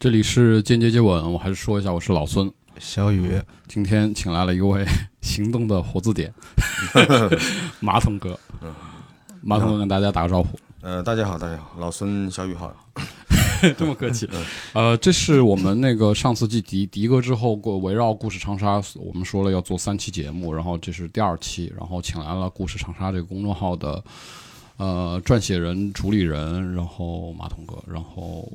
这里是间接接吻，我还是说一下，我是老孙。小雨，今天请来了一位行动的活字典，马桶哥。马桶哥跟大家打个招呼。呃，大家好，大家好，老孙小雨好。这么客气。呃，这是我们那个上次继迪迪哥之后，过围绕故事长沙，我们说了要做三期节目，然后这是第二期，然后请来了故事长沙这个公众号的呃撰写人、主理人，然后马桶哥，然后。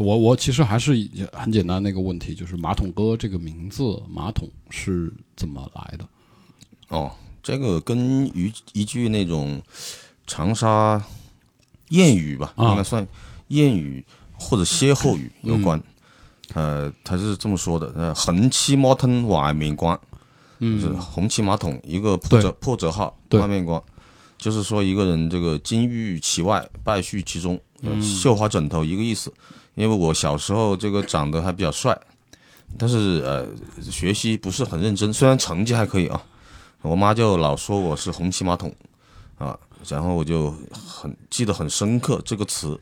我我其实还是很简单那个问题，就是马桶哥这个名字，马桶是怎么来的？哦，这个跟一一句那种长沙谚语吧，应该算谚语或者歇后语有关。呃，他是这么说的：呃，横七马桶外面关，就是红旗马桶一个破折破折号外面光，就是说一个人这个金玉其外，败絮其中，绣花枕头一个意思。因为我小时候这个长得还比较帅，但是呃学习不是很认真，虽然成绩还可以啊，我妈就老说我是红漆马桶啊，然后我就很记得很深刻这个词，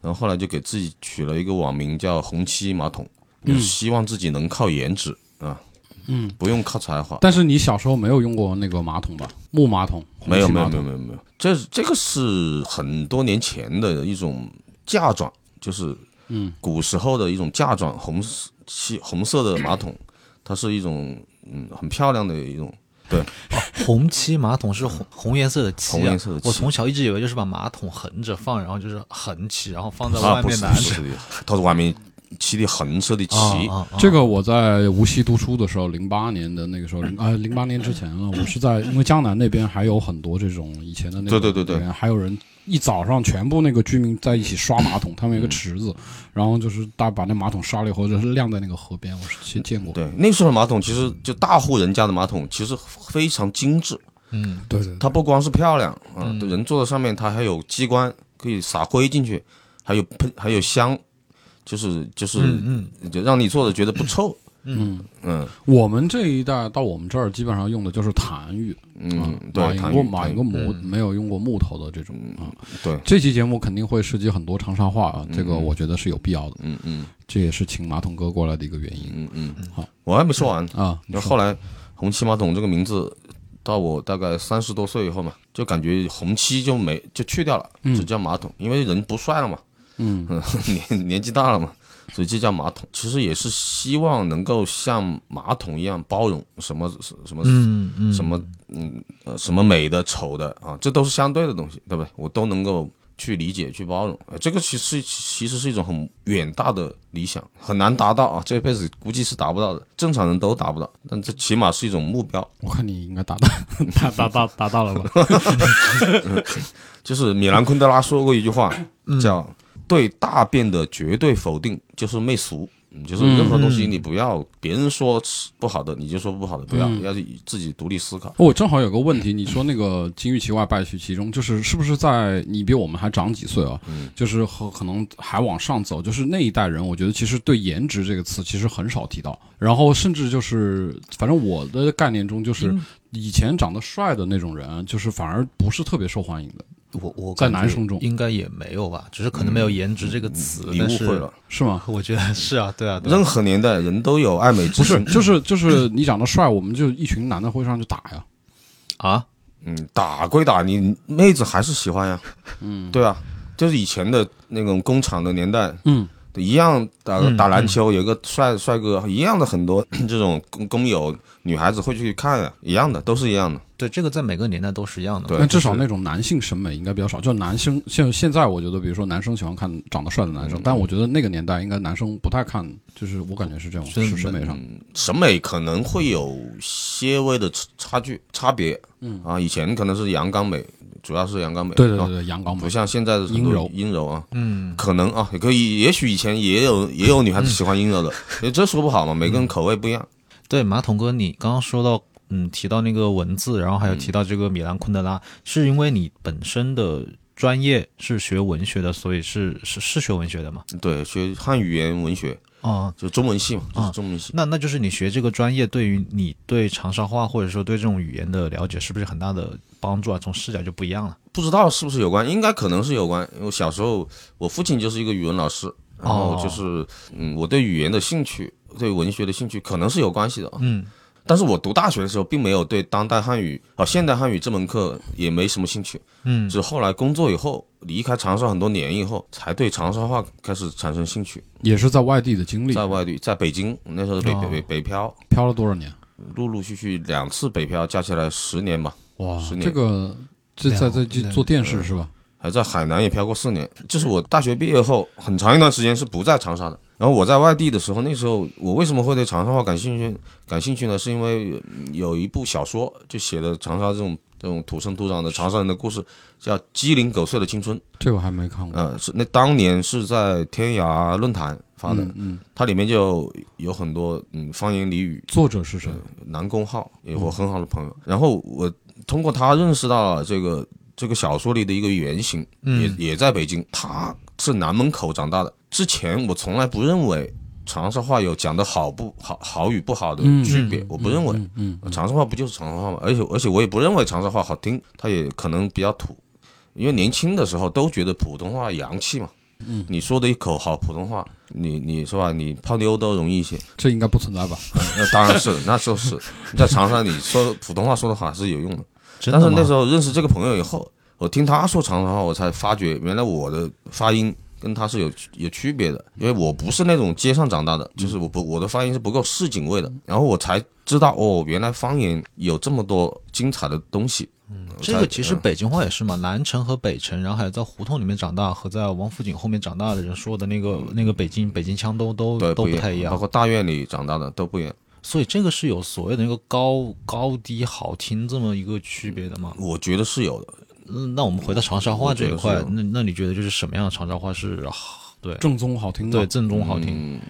然后后来就给自己取了一个网名叫红漆马桶，就希望自己能靠颜值啊，嗯，不用靠才华。但是你小时候没有用过那个马桶吧？木马桶？没有没有没有没有没有，这这个是很多年前的一种嫁妆，就是。嗯，古时候的一种嫁妆，红漆红色的马桶，它是一种嗯很漂亮的一种。对，红漆马桶是红红颜色的漆啊。我从小一直以为就是把马桶横着放，然后就是横起，然后放在外面的。啊，不是的，它是外面漆的红色的漆。这个我在无锡读书的时候，零八年的那个时候，啊，零八年之前了，我是在因为江南那边还有很多这种以前的那对对对对，还有人。一早上，全部那个居民在一起刷马桶，他们有个池子，然后就是大把那马桶刷了以后，就是晾在那个河边。我是见见过。对，那时候马桶其实就大户人家的马桶，其实非常精致。嗯，对对。它不光是漂亮啊，人坐在上面，它还有机关可以撒灰进去，还有喷，还有香，就是就是，嗯，就让你坐着觉得不臭。嗯嗯，我们这一代到我们这儿基本上用的就是痰盂，嗯，对，马赢过马赢过木，没有用过木头的这种啊。对，这期节目肯定会涉及很多长沙话啊，这个我觉得是有必要的。嗯嗯，这也是请马桶哥过来的一个原因。嗯嗯，好，我还没说完啊。那后来红漆马桶这个名字，到我大概三十多岁以后嘛，就感觉红漆就没就去掉了，只叫马桶，因为人不帅了嘛。嗯，年年纪大了嘛。所以这叫马桶，其实也是希望能够像马桶一样包容什么什么什么嗯呃什么美的丑的啊，这都是相对的东西，对不对？我都能够去理解去包容，这个其实其实是一种很远大的理想，很难达到啊，这辈子估计是达不到的，正常人都达不到，但这起码是一种目标。我看你应该达到，达达到达到了吧？就是米兰昆德拉说过一句话，叫。对大便的绝对否定就是媚俗，就是任何东西你不要别人说不好的你就说不好的，不要要自己独立思考。我正好有个问题，你说那个金玉其外败絮其中，就是是不是在你比我们还长几岁啊？就是和可能还往上走，就是那一代人，我觉得其实对颜值这个词其实很少提到，然后甚至就是反正我的概念中就是以前长得帅的那种人，就是反而不是特别受欢迎的。我我在男生中应该也没有吧，只是可能没有颜值这个词。你误会了，是吗？我觉得 是啊，对啊。任何年代人都有爱美之心，不是，就是就是你长得帅，我们就一群男的会上去打呀。啊，嗯，打归打，你妹子还是喜欢呀。嗯，对啊，就是以前的那种工厂的年代，嗯，一样打打篮球，有个帅帅哥，一样的很多 这种工工友。女孩子会去看啊，一样的，都是一样的。对，这个在每个年代都是一样的。对，但至少那种男性审美应该比较少。就男生现现在，我觉得，比如说男生喜欢看长得帅的男生，但我觉得那个年代应该男生不太看，就是我感觉是这种是审美上，审美可能会有些微的差距差别。嗯啊，以前可能是阳刚美，主要是阳刚美。对对对，阳刚美，不像现在的阴柔阴柔啊。嗯，可能啊，也可以，也许以前也有也有女孩子喜欢阴柔的，这说不好嘛，每个人口味不一样。对，马桶哥，你刚刚说到，嗯，提到那个文字，然后还有提到这个米兰昆德拉，是因为你本身的专业是学文学的，所以是是是学文学的嘛？对，学汉语言文学，啊，就中文系嘛，就是中文系。那那就是你学这个专业，对于你对长沙话或者说对这种语言的了解，是不是很大的帮助啊？从视角就不一样了。不知道是不是有关，应该可能是有关。因为小时候我父亲就是一个语文老师，然后就是嗯，我对语言的兴趣，对文学的兴趣可能是有关系的啊。嗯，但是我读大学的时候，并没有对当代汉语啊、现代汉语这门课也没什么兴趣。嗯，是后来工作以后，离开长沙很多年以后，才对长沙话开始产生兴趣。也是在外地的经历，在外地，在北京那时候北北北北漂，漂了多少年？陆陆续续两次北漂，加起来十年吧。哇十，年这个这在在这做电视是吧？还在海南也漂过四年。就是我大学毕业后很长一段时间是不在长沙的。然后我在外地的时候，那时候我为什么会对长沙话感兴趣？感兴趣呢？是因为有一部小说就写的长沙这种这种土生土长的长沙人的故事，叫《鸡零狗碎的青春》。这我还没看过。呃，是那当年是在天涯论坛发的，嗯嗯，它里面就有很多嗯方言俚语。作者是谁？南宫浩，也我很好的朋友。然后我通过他认识到了这个这个小说里的一个原型，也也在北京。他是南门口长大的。之前我从来不认为长沙话有讲的好不好、好与不好的区别，我不认为。嗯，长沙话不就是长沙话吗？而且而且我也不认为长沙话好听，它也可能比较土。因为年轻的时候都觉得普通话洋气嘛。嗯，你说的一口好普通话，你你是吧？你泡妞都容易一些。这应该不存在吧？那当然是，那就是在长沙，你说普通话说的好是有用的。但是那时候认识这个朋友以后，我听他说长沙话，我才发觉原来我的发音跟他是有有区别的，因为我不是那种街上长大的，就是我不我的发音是不够市井味的。然后我才知道哦，原来方言有这么多精彩的东西。这个其实嗯北京话也是嘛，南城和北城，然后还有在胡同里面长大和在王府井后面长大的人说的那个那个北京北京腔都都都不太一样，包括大院里长大的都不一样。所以这个是有所谓的那个高高低好听这么一个区别的吗？我觉得是有的。嗯，那我们回到长沙话这一块那那你觉得就是什么样的长沙话是好对正宗好听的？对正宗好听？嗯，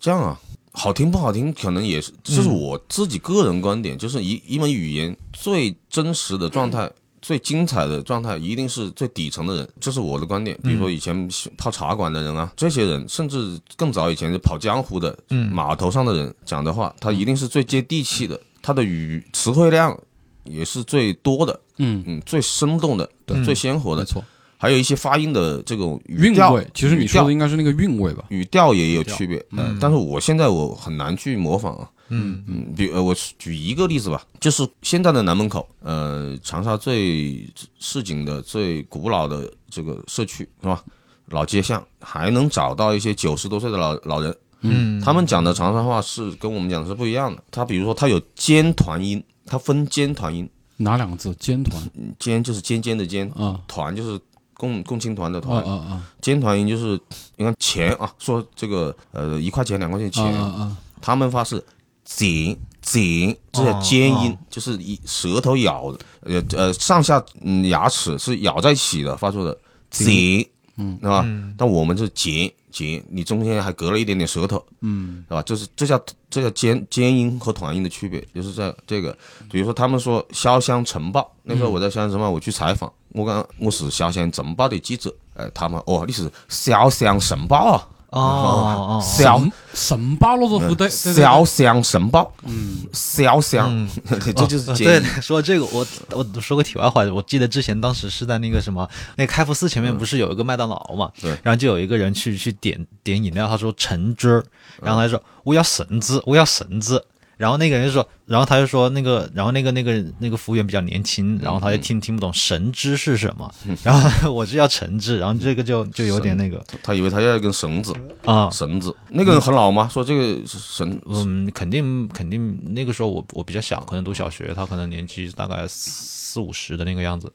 这样啊，好听不好听，可能也是，这是我自己个人观点，就是一一门语言最真实的状态。最精彩的状态一定是最底层的人，这是我的观点。比如说以前泡茶馆的人啊，这些人，甚至更早以前就跑江湖的，码头上的人讲的话，他一定是最接地气的，他的语词汇量也是最多的，嗯，嗯，最生动的，最鲜活的。没错，还有一些发音的这种韵味，其实你说的应该是那个韵味吧？语调也有区别，嗯，但是我现在我很难去模仿啊，嗯嗯，比呃，我举一个例子吧，就是现在的南门口，呃，长沙最市井的、最古老的这个社区是吧？老街巷还能找到一些九十多岁的老老人，嗯，他们讲的长沙话是跟我们讲的是不一样的。他比如说他有尖团音，他分尖团音，哪两个字？尖团尖就是尖尖的尖，啊团就是共共青团的啊团，啊啊尖团音就是你看钱啊，说这个呃一块钱两块钱啊钱，啊啊！他们发是紧紧，这叫尖音，就是一舌头咬，呃呃上下嗯牙齿是咬在一起的发出的紧，嗯，是吧？但我们是紧紧，你中间还隔了一点点舌头，嗯，是吧？这是这叫这叫尖尖音和团音的区别，就是在这个，比如说他们说潇湘晨报，那时候我在潇湘晨报我去采访，我讲我是潇湘晨报的记者，哎，他们哦你是潇湘晨报啊。哦哦哦，潇神神巴罗的福袋，潇湘晨报，嗯，小香，这就是对 说这个我我说个题外话，我记得之前当时是在那个什么，那个开福寺前面不是有一个麦当劳嘛，对。然后就有一个人去去点点饮料，他说橙汁儿，然后他说我要橙汁，我要橙子。然后那个人就说，然后他就说那个，然后那个那个那个服务员比较年轻，然后他就听听不懂神知是什么，然后我是要橙汁，然后这个就就有点那个他以为他要一根绳子，啊，绳子。那个人很老吗？说这个绳，嗯，肯定肯定那个时候我我比较小，可能读小学，他可能年纪大概四五十的那个样子。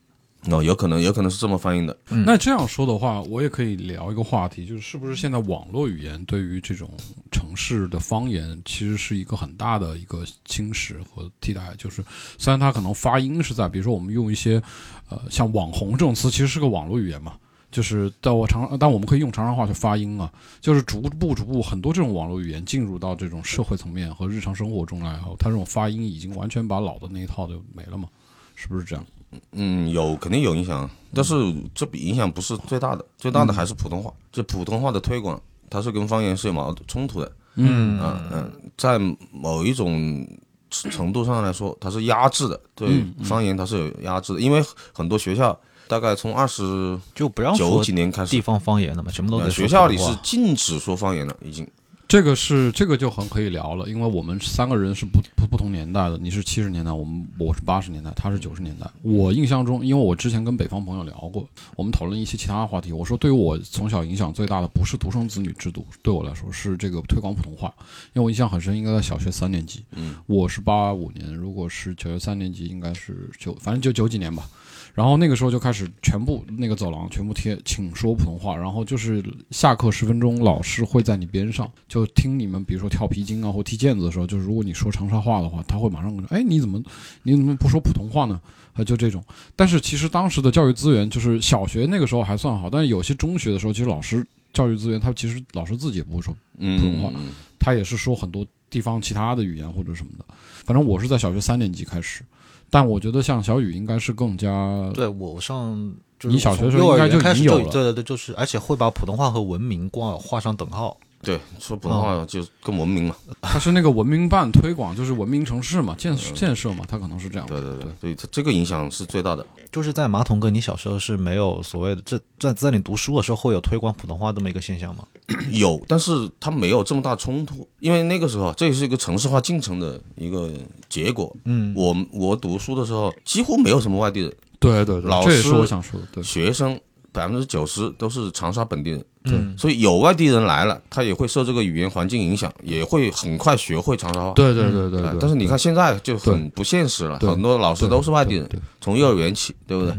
哦，有可能，有可能是这么翻译的。那这样说的话，我也可以聊一个话题，就是是不是现在网络语言对于这种城市的方言，其实是一个很大的一个侵蚀和替代。就是虽然它可能发音是在，比如说我们用一些呃像网红这种词，其实是个网络语言嘛。就是在我常，但我们可以用长沙话去发音啊。就是逐步逐步，很多这种网络语言进入到这种社会层面和日常生活中来后，它这种发音已经完全把老的那一套就没了嘛？是不是这样？嗯，有肯定有影响，但是这笔影响不是最大的，最大的还是普通话。这普通话的推广，它是跟方言是有矛盾冲突的。嗯嗯嗯，在某一种程度上来说，它是压制的，对嗯方言它是有压制的，因为很多学校大概从二十就不让九几年开始地，方方言了嘛，全部都学校里是禁止说方言的，已经。这个是这个就很可以聊了，因为我们三个人是不不不同年代的，你是七十年代，我们我是八十年代，他是九十年代。我印象中，因为我之前跟北方朋友聊过，我们讨论一些其他话题。我说，对于我从小影响最大的不是独生子女制度，对我来说是这个推广普通话，因为我印象很深，应该在小学三年级，嗯，我是八五年，如果是小学三年级，应该是九，反正就九几年吧。然后那个时候就开始全部那个走廊全部贴“请说普通话”，然后就是下课十分钟，老师会在你边上就听你们，比如说跳皮筋啊或踢毽子的时候，就是如果你说长沙话的话，他会马上跟你说：“哎，你怎么你怎么不说普通话呢？”啊，就这种。但是其实当时的教育资源就是小学那个时候还算好，但是有些中学的时候，其实老师教育资源他其实老师自己也不会说嗯，普通话嗯他也是说很多地方其他的语言或者什么的。反正我是在小学三年级开始，但我觉得像小雨应该是更加对我上，就是你小学我时候应该就已经有了对对对，就是而且会把普通话和文明挂画上等号。对，说普通话就更文明嘛。它是那个文明办推广，就是文明城市嘛，建建设嘛，它可能是这样。对对对，所以它这个影响是最大的。就是在马桶哥，你小时候是没有所谓的这在在你读书的时候会有推广普通话这么一个现象吗？有，但是它没有这么大冲突，因为那个时候这也是一个城市化进程的一个结果。嗯，我我读书的时候几乎没有什么外地人，对对对，老这也是师我想说的。对，学生百分之九十都是长沙本地人。嗯所以有外地人来了，他也会受这个语言环境影响，也会很快学会长沙话。对对对对但是你看现在就很不现实了，很多老师都是外地人，对，从幼儿园起，对不对？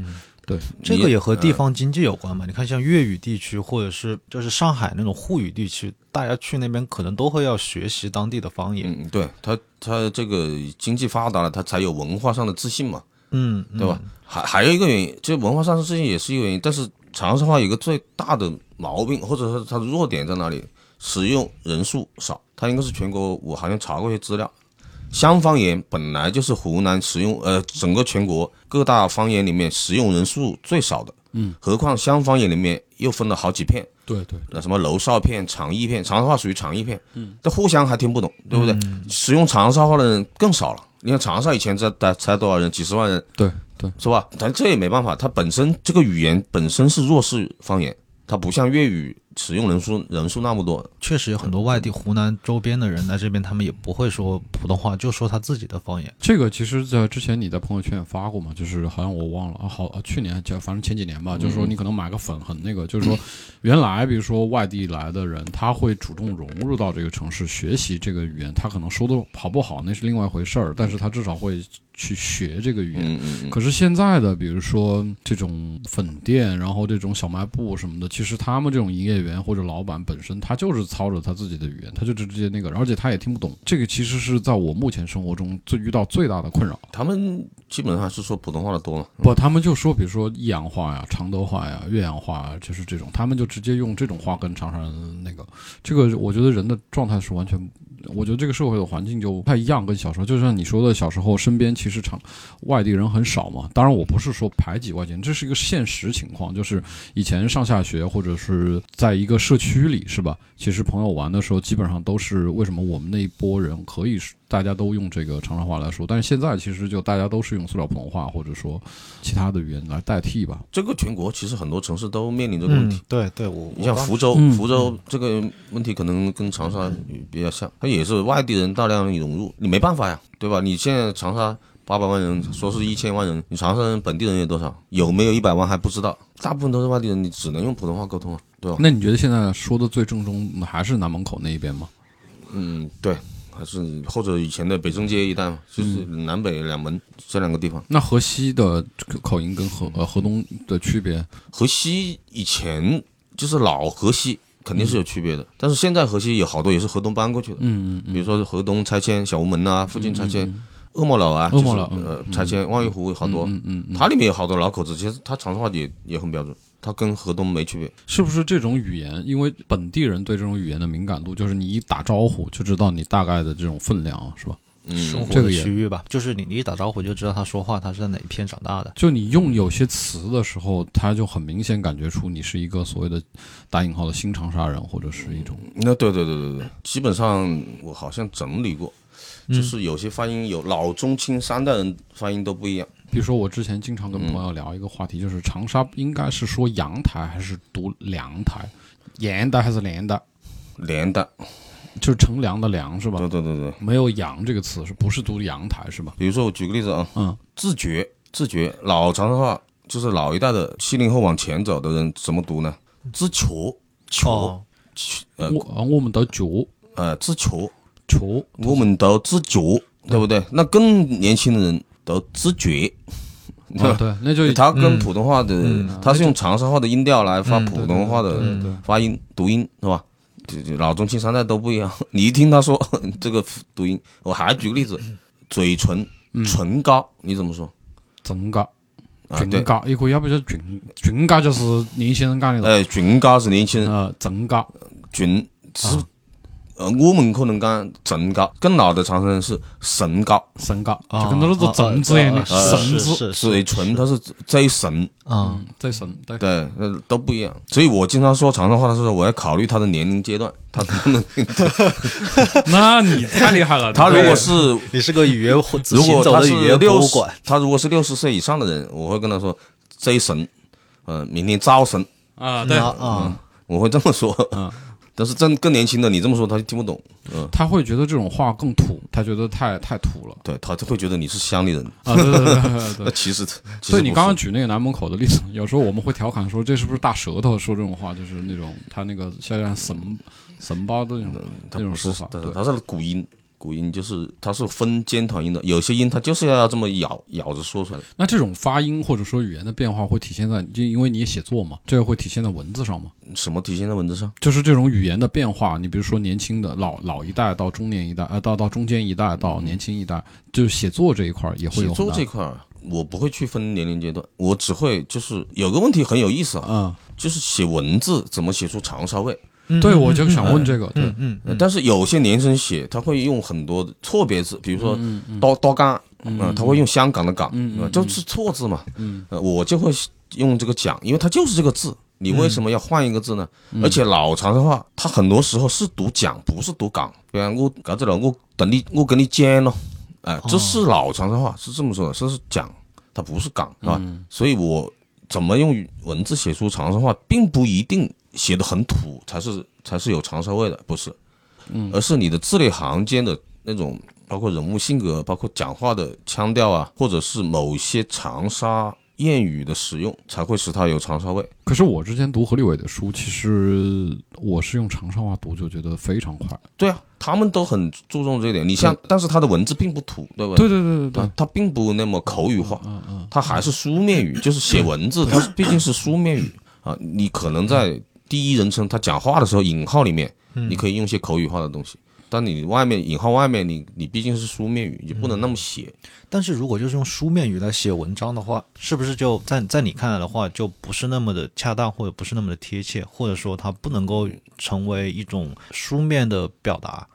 对这个也和地方经济有关嘛？你看，像粤语地区或者是就是上海那种沪语地区，大家去那边可能都会要学习当地的方言。嗯，对他他这个经济发达了，他才有文化上的自信嘛，嗯，嗯对吧？？还还有一个原因，这文化上的自信也是一个原因，但是长沙话有个最大的毛病，或者说它的弱点在哪里？使用人数少，它应该是全国，我好像查过一些资料，湘方言本来就是湖南使用呃整个全国各大方言里面使用人数最少的，嗯，何况湘方言里面又分了好几片，对对。那什么娄邵片、长义片，长沙话属于长义片，嗯，这互相还听不懂，对不对？使用长沙话的人更少了。你看长沙以前才才才多少人，几十万人，对对，是吧？但这也没办法，它本身这个语言本身是弱势方言，它不像粤语使用人数人数那么多。确实有很多外地湖南周边的人来这边，他们也不会说普通话，就说他自己的方言。这个其实，在之前你在朋友圈也发过嘛，就是好像我忘了啊，好啊去年就反正前几年吧，就是说你可能买个粉很那个，就是说原来比如说外地来的人，他会主动融入到这个城市学习这个语言，他可能说的好不好那是另外一回事儿，但是他至少会去学这个语言。嗯嗯嗯，可是现在的，比如说这种粉店，然后这种小卖部什么的，其实他们这种营业员或者老板本身，他就是操着他自己的语言，他就直接那个，而且他也听不懂。这个其实是在我目前生活中最遇到最大的困扰。他们基本上是说普通话的多嘛。不，他们就说，比如说益阳话呀、常德话呀、岳阳话呀，就是这种，他们就直接用这种话跟长沙人那个，这个我觉得人的状态是完全，我觉得这个社会的环境就不太一样，跟小时候，就像你说的，小时候身边其实常外地人很少嘛。当然，我不是说排挤外地人，这是一个现实情况，就是以前上下学或者是在一个社区里，是吧？其实朋友玩的时候，基本上都是为什么我们那一波人可以是大家都用这个长沙话来说，但是现在其实就大家都是用塑料普通话或者说其他的语言来代替吧。这个全国其实很多城市都面临这个问题。嗯，对对，我你像福州，嗯福州这个问题可能跟长沙比较像，它也是外地人大量涌入，你没办法呀，对吧？你现在长沙八百万人，说是一千万人，你长沙人本地人有多少？有没有一百万还不知道，大部分都是外地人，你只能用普通话沟通啊，对吧？那你觉得现在说的最正宗的还是南门口那一边吗？嗯，对，还是或者以前的北正街一带嘛，就是南北两门这两个地方。那河西的口音跟河呃河东的区别？河西以前就是老河西，肯定是有区别的，但是现在河西有好多也是河东搬过去的，嗯嗯比如说河东拆迁、小吴门啊，附近拆迁，恶魔楼啊，恶魔楼呃拆迁，望玉湖好多，嗯嗯嗯，它里面有好多老口子，其实它长沙话也也很标准，它跟河东没区别。是不是这种语言？因为本地人对这种语言的敏感度，就是你一打招呼就知道你大概的这种分量，是吧？嗯，生活的这个区域吧，就是你你一打招呼就知道他说话，他是在哪一片长大的。就你用有些词的时候，他就很明显感觉出你是一个所谓的打引号的新长沙人，或者是一种那对对对对对，基本上我好像整理过，就是有些发音有老中青三代人发音都不一样。比如说，我之前经常跟朋友聊一个话题，就是长沙应该是说阳台还是读凉台，阳的还是连的，连的，就是乘凉的凉是吧？对对对对。没有阳这个词，是不是读阳台是吧？比如说，我举个例子啊，嗯，自觉，自觉，老长沙话就是老一代的七零后往前走的人怎么读呢？自觉，觉，哦，呃我我们都觉呃，自觉，觉，我们都自觉，对不对？那更年轻的人都自觉。啊对，那就他跟普通话的，嗯他是用长沙话的音调来发嗯普通话的发音读音，是吧？就就老中青三代都不一样。你一听他说 这个读音，我还举个例子，嘴唇唇膏，你怎么说？真嘎。啊，对，俊嘎也可以，要不就唇唇膏就是年轻人讲的了。哎，唇膏是年轻人，呃，唇膏，唇是呃，我们可能讲唇膏，更老的长沙人是神高，神高，啊就跟那个绳子一样的啊绳是子，嘴唇它是最神，啊嗯，最神，对，对，呃，都不一样。所以我经常说长沙话的时候，我要考虑他的年龄阶段，他能不能，那你太厉害了。他如果是你是个语言如行果他是走的语言博六十物馆，，他如果是六十岁以上的人，我会跟他说这神，呃，明天招神，啊，对，啊啊，我会这么说。嗯但是真更年轻的，你这么说他就听不懂，嗯，他会觉得这种话更土，他觉得太太土了对他就会觉得你是乡里人。啊，对对对对对 那。其实，其实所以你刚刚举那个南门口的例子，有时候我们会调侃说，这是不是大舌头说这种话，就是那种他那个像像神神包的那种那种说法，对，他是古音，古音就是它是分尖头音的，有些音它就是要这么咬咬着说出来。那这种发音或者说语言的变化会体现在，就因为你也写作嘛，这个会体现在文字上吗？什么体现在文字上？就是这种语言的变化，你比如说年轻的老老一代到中年一代，呃，到到中间一代到年轻一代，就是写作这一块儿也会有写作这块儿，我不会去分年龄阶段，我只会就是有个问题很有意思啊，嗯，就是写文字怎么写出长沙味。对，我就想问这个，对，嗯呃但是有些年轻人写，他会用很多错别字，比如说嗯嗯刀刀杆，嗯，他会用香港的港，嗯就是错字嘛。嗯呃，我就会用这个讲，因为它就是这个字，你为什么要换一个字呢？嗯而且老长沙话，它很多时候是读讲，不是读港。比方我搞这了，我等你，我跟你讲咯，哎、这是老长沙话，是这么说的，这是讲，它不是港，是吧？嗯所以我怎么用文字写出长沙话，并不一定写的很土才是才是有长沙味的，不是，嗯。而是你的字里行间的那种，包括人物性格，包括讲话的腔调啊，或者是某些长沙谚语的使用，才会使它有长沙味。可是我之前读何立伟的书，其实我是用长沙话读，就觉得非常快。对啊，他们都很注重这一点。你像，但是他的文字并不土，对不对？对对对对对他，，并不那么口语化，嗯嗯，他还是书面语，就是写文字，它毕竟是书面语啊。你可能在第一人称他讲话的时候，引号里面你可以用一些口语化的东西，但你外面引号外面，你你毕竟是书面语，你不能那么写。但是如果就是用书面语来写文章的话，是不是就在在你看来的话，就不是那么的恰当，或者不是那么的贴切，或者说它不能够成为一种书面的表达？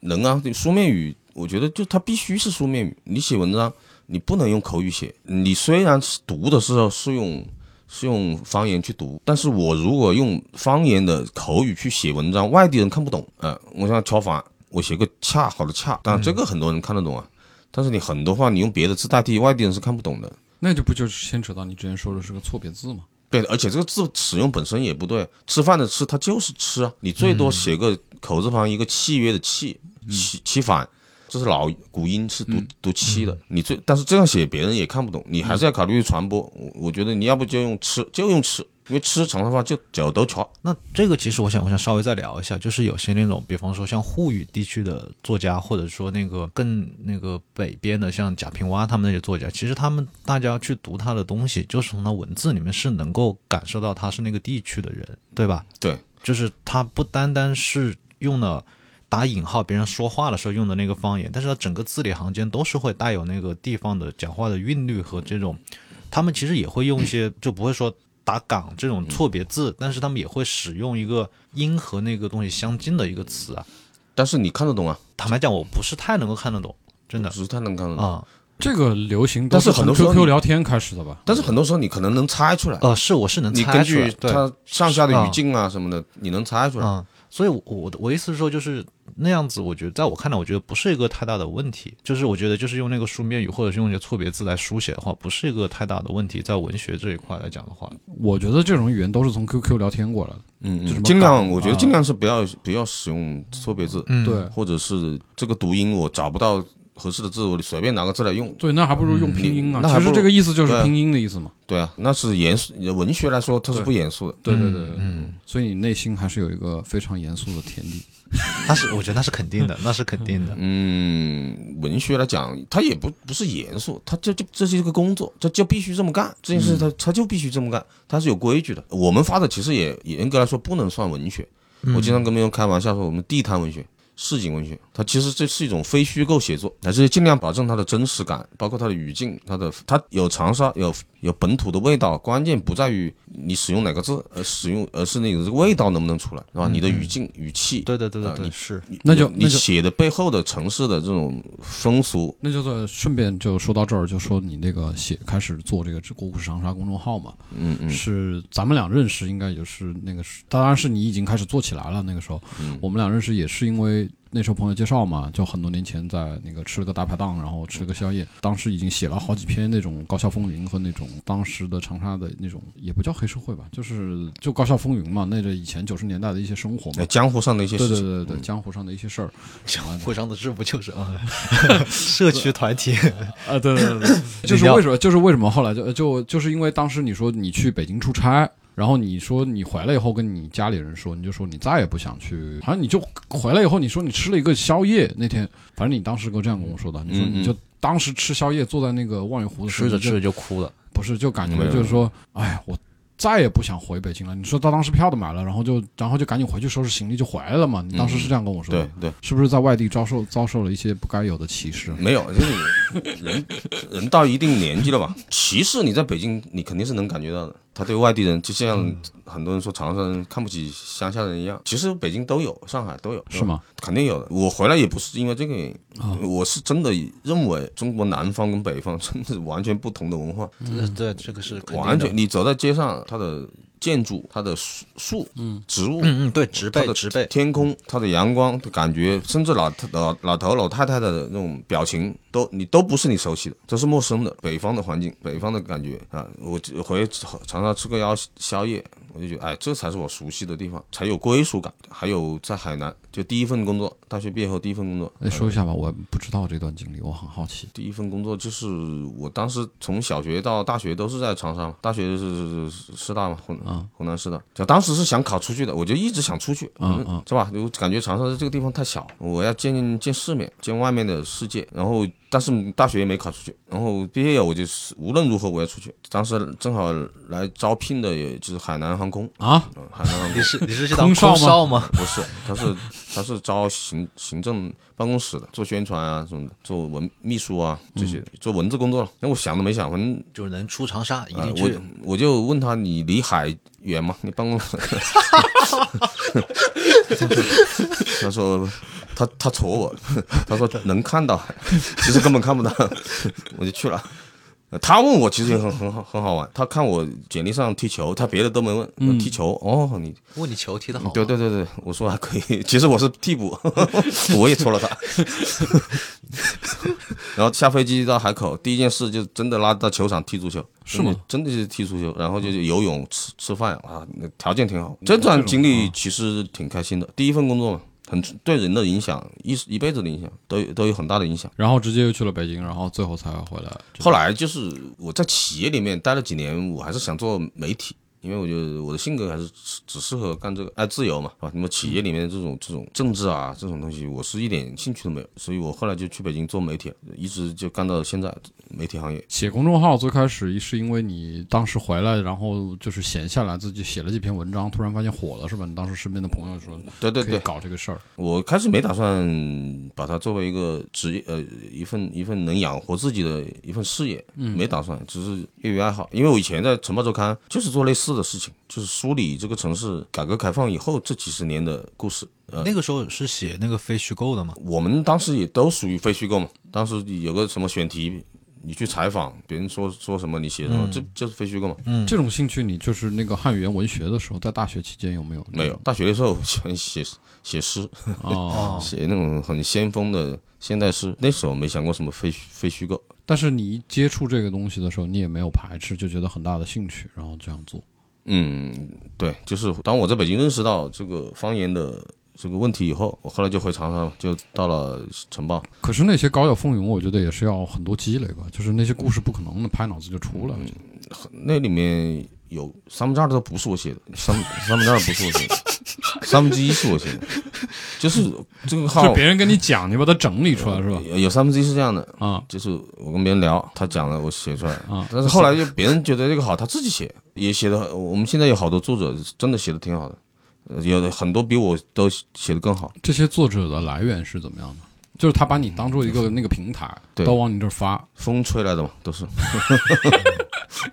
能啊，书面语，我觉得就它必须是书面语。你写文章，你不能用口语写。你虽然是读的时候是用是用方言去读，但是我如果用方言的口语去写文章，外地人看不懂。呃，我想敲饭，我写个恰好的恰，当然这个很多人看得懂啊。但是你很多话你用别的字代替，外地人是看不懂的。那就不就是牵扯到你之前说的是个错别字吗？对，而且这个字使用本身也不对。吃饭的吃，它就是吃啊。你最多写个口字旁一个契约的契，契契反，这是老古音是读读契的。你最但是这样写别人也看不懂，你还是要考虑传播。我我觉得你要不就用吃，就用吃，因为吃长的话就脚都长。那这个其实我想，我想稍微再聊一下，就是有些那种，比方说像沪语地区的作家，或者说那个更那个北边的，像贾平凹他们那些作家，其实他们大家去读他的东西，就是从他文字里面是能够感受到他是那个地区的人，对吧？对，就是他不单单是用了打引号别人说话的时候用的那个方言，但是他整个字里行间都是会带有那个地方的讲话的韵律和这种，他们其实也会用一些，就不会说打港这种错别字，但是他们也会使用一个音和那个东西相近的一个词啊。但是你看得懂啊，坦白讲，我不是太能够看得懂，真的不是太能看得懂。啊。这个流行都但是很多时候 QQ 聊天开始的吧？但是很多时候你可能能猜出来，呃，是我是能你猜出来，根据对，它上下的语境啊什么的，你能猜出来。嗯，所以我，我的我意思是说，就是那样子，我觉得在我看来，我觉得不是一个太大的问题。就是我觉得，就是用那个书面语或者是用一些错别字来书写的话，不是一个太大的问题。在文学这一块来讲的话，我觉得这种语言都是从 QQ 聊天过来的。嗯嗯，尽量我觉得啊尽量是不要不要使用错别字，嗯对或者是这个读音我找不到合适的字，我随便拿个字来用。对，那还不如用拼音啊。那还不如其实这个意思就是拼音的意思嘛。对啊，那是严肃文学来说，它是不严肃的。对对对对，嗯，所以你内心还是有一个非常严肃的天地。那是我觉得那是肯定的，那是肯定的。嗯，文学来讲，它也不不是严肃，它就就这是一个工作，它就必须这么干，这件事它它就必须这么干，它是有规矩的。我们发的其实也也严格来说不能算文学，我经常跟朋友开玩笑说，我们地摊文学。市井文学，它其实这是一种非虚构写作，还是尽量保证它的真实感，包括它的语境，它的它有长沙有有本土的味道。关键不在于你使用哪个字，而使用而是那个这个味道能不能出来，是吧？你的语境、语气，对对对对对，是那就你写的背后的城市的这种风俗，那就是顺便就说到这儿，就说你那个写开始做这个“国故事长沙”公众号嘛，嗯嗯，是咱们俩认识，应该也是那个是，当然是你已经开始做起来了。那个时候，嗯我们俩认识也是因为那时候朋友介绍嘛，就很多年前在那个吃了个大排档，然后吃了个宵夜，当时已经写了好几篇那种高校风云和那种当时的长沙的那种，也不叫黑社会吧，就是就高校风云嘛，那个以前九十年代的一些生活。江湖上的一些对事情，对对对，江湖上的一些事儿 江湖上的事不就是啊？社区团体，啊，对对对对，就是为什么？就是为什么后来就就就是因为当时你说你去北京出差，然后你说你回来以后跟你家里人说，你就说你再也不想去，好像你就回来以后你说你吃了一个宵夜，那天反正你当时跟这样跟我说的，你说你就当时吃宵夜坐在那个望月湖的时候，吃着吃着就哭了。不是就感觉就是说，哎，我。再也不想回北京了。你说他当时票都买了，然后就然后就赶紧回去收拾行李就回来了嘛？你当时是这样跟我说的，对对，是不是在外地遭受遭受了一些不该有的歧视？没有，就是人人到一定年纪了吧，歧视你在北京你肯定是能感觉到的。他对外地人就像很多人说长沙人看不起乡下人一样，其实北京都有，上海都有，是吗？肯定有的。我回来也不是因为这个原因，啊我是真的认为中国南方跟北方真的是完全不同的文化。对对，这个是完全，你走在街上，它的建筑、它的树、树、嗯、植物、嗯嗯，对，植被植被，天空、它的阳光的感觉，甚至老老老头老太太的那种表情，都你都不是你熟悉的，这是陌生的。北方的环境，北方的感觉啊，我回长沙吃个宵宵夜，我就觉得，哎，这才是我熟悉的地方，才有归属感。还有在海南，就第一份工作，大学毕业后第一份工作，哎，说一下吧，我不知道这段经历，我很好奇。第一份工作就是我当时从小学到大学都是在长沙嘛，大学是是师大嘛，湖嗯湖南师大。就当时是想考出去的，我就一直想出去，嗯嗯，是吧？就感觉长沙这个地方太小，我要见见世面，见外面的世界。然后，但是大学也没考出去，然后毕业我就是无论如何我要出去。当时正好来招聘的，也就是海南航空，啊，嗯海南航空你是你是去当空少吗？不是，他是他是招行行政办公室的，做宣传啊什么的，做文秘书啊这些，做文字工作了。那我想都没想，反正就是能出长沙，一定我定去。我就问他你离海远吗？你办公室？他说他他戳我，他说 能看到，其实根本看不到，我就去了。他问我其实也很很好很好玩，他看我简历上踢球，他别的都没问，踢球哦，你问你球踢得好吗？对对对对，我说还可以，其实我是替补，我也戳了他。然后下飞机到海口，第一件事就真的拉到球场踢足球，是吗？真的是踢足球，然后就是游泳、吃吃饭啊，那条件挺好。这段经历其实挺开心的，第一份工作嘛，很对人的影响，一一辈子的影响，都有都有很大的影响。然后直接又去了北京，然后最后才回来。后来就是我在企业里面待了几年，我还是想做媒体。因为我觉得我的性格还是只只适合干这个，爱自由嘛，是吧？那么企业里面这种这种政治啊这种东西，我是一点兴趣都没有，所以我后来就去北京做媒体，一直就干到现在媒体行业。写公众号最开始是因为你当时回来，然后就是闲下来自己写了几篇文章，突然发现火了，是吧？你当时身边的朋友说对对对，搞这个事儿，我开始没打算把它作为一个职业，呃，一份一份能养活自己的一份事业，嗯没打算，只是业余爱好。因为我以前在《晨报周刊》就是做类似的事情，就是梳理这个城市改革开放以后这几十年的故事。呃，那个时候是写那个非虚构的吗？我们当时也都属于非虚构嘛，当时有个什么选题，你去采访别人说说什么，你写什么，这就是非虚构嘛。嗯这种兴趣，你就是那个汉语言文学的时候，在大学期间有没有？没有，大学的时候喜欢写写诗，哦。写那种很先锋的现代诗。那时候没想过什么非非虚构。但是你一接触这个东西的时候，你也没有排斥，就觉得很大的兴趣，然后这样做。嗯，对，就是当我在北京认识到这个方言的这个问题以后，我后来就回长沙，就到了晨报。可是那些高调风云，我觉得也是要很多积累吧，就是那些故事不可能拍脑子就出来。那里面有三分之二都不是我写的，三三分之二不是我写的，三分之一是我写的，就是这个号就别人跟你讲，你把它整理出来是吧？有有三分之一是这样的，啊就是我跟别人聊，他讲了，我写出来。啊！但是后来就别人觉得这个好，他自己写也写的。我们现在有好多作者真的写的挺好的，呃有的很多比我都写的更好。这些作者的来源是怎么样的？就是他把你当做一个那个平台，对都往你这儿发。风吹来的嘛，都是。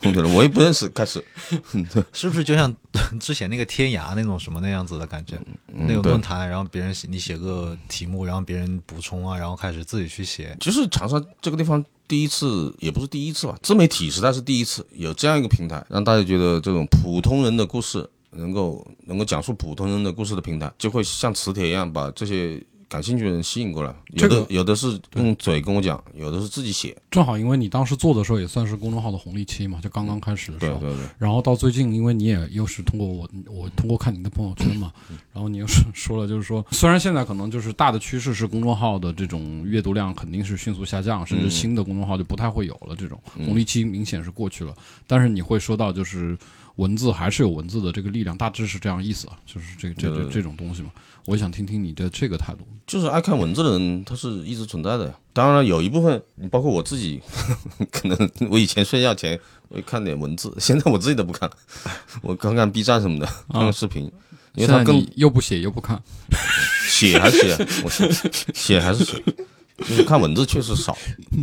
风吹来，我也不认识，开始。是不是就像 之前那个天涯那种什么那样子的感觉？那种论坛，然后别人写你写个题目，然后别人补充啊，然后开始自己去写。就是长沙这个地方第一次，也不是第一次吧，自媒体时代是第一次有这样一个平台，让大家觉得这种普通人的故事能够能够讲述普通人的故事的平台，就会像磁铁一样把这些感兴趣的人吸引过来。有的、这个有的是用嘴跟我讲，有的是自己写。正好因为你当时做的时候也算是公众号的红利期嘛，就刚刚开始的时候。对对对，然后到最近，因为你也又是通过我，我通过看你的朋友圈嘛，然后你又是 说了，就是说，虽然现在可能就是大的趋势是公众号的这种阅读量肯定是迅速下降，甚至新的公众号就不太会有了，这种红利期明显是过去了。但是你会说到，就是文字还是有文字的这个力量，大致是这样意思啊，就是这这这这种东西嘛。我想听听你的这个态度。就是爱看文字的人，他是一直存在的呀。当然，有一部分，包括我自己，可能我以前睡觉前会看点文字，现在我自己都不看了，我看看 B 站什么的，看看视频，因为他更又不写又不看，写还是写，我写写还是写，就是看文字确实少，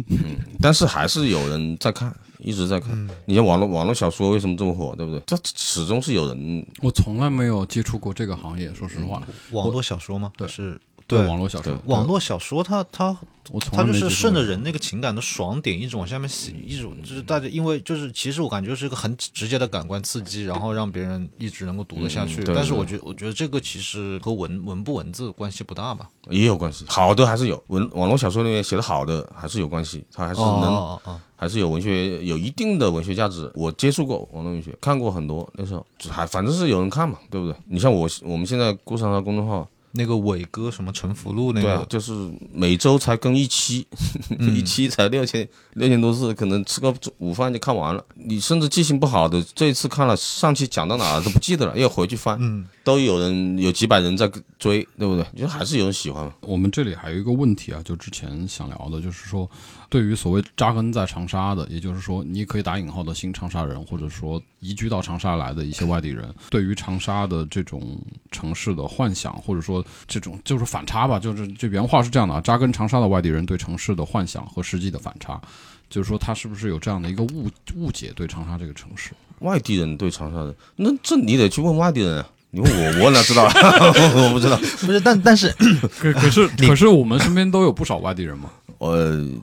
嗯，但是还是有人在看，一直在看。你像网络网络小说为什么这么火，对不对？这始终是有人我从来没有接触过这个行业，说实话，网络小说吗？对是对网络小说，网络小说它，它我它就是顺着人那个情感的爽点一直往下面写，一直就是大家因为就是其实我感觉是一个很直接的感官刺激，然后让别人一直能够读得下去。但是我觉得我觉得这个其实和文文不文字关系不大吧。也有关系，好的还是有文网络小说里面写的好的还是有关系，它还是能、哦哦哦还是有文学有一定的文学价值。我接触过网络文学，看过很多，那时候还反正是有人看嘛，对不对？你像我我们现在顾上他公众号，那个伟哥什么陈福禄那对啊个，，就是每周才更一期，一期才六千六千多字，可能吃个午饭就看完了。你甚至记性不好的，这一次看了上期讲到哪儿都不记得了，要回去翻。嗯，都有人有几百人在追，对不对？就还是有人喜欢嘛。我们这里还有一个问题啊，就之前想聊的，就是说，对于所谓扎根在长沙的，也就是说，你可以打引号的新长沙人，或者说移居到长沙来的一些外地人，对于长沙的这种城市的幻想，或者说这种就是反差吧，就是这原话是这样的啊，扎根长沙的外地人对城市的幻想和实际的反差，就是说他是不是有这样的一个误误解对长沙这个城市？外地人对长沙人，那这你得去问外地人啊。你问我，我哪知道？我不知道。不是，但但是可可是可是我们身边都有不少外地人嘛，我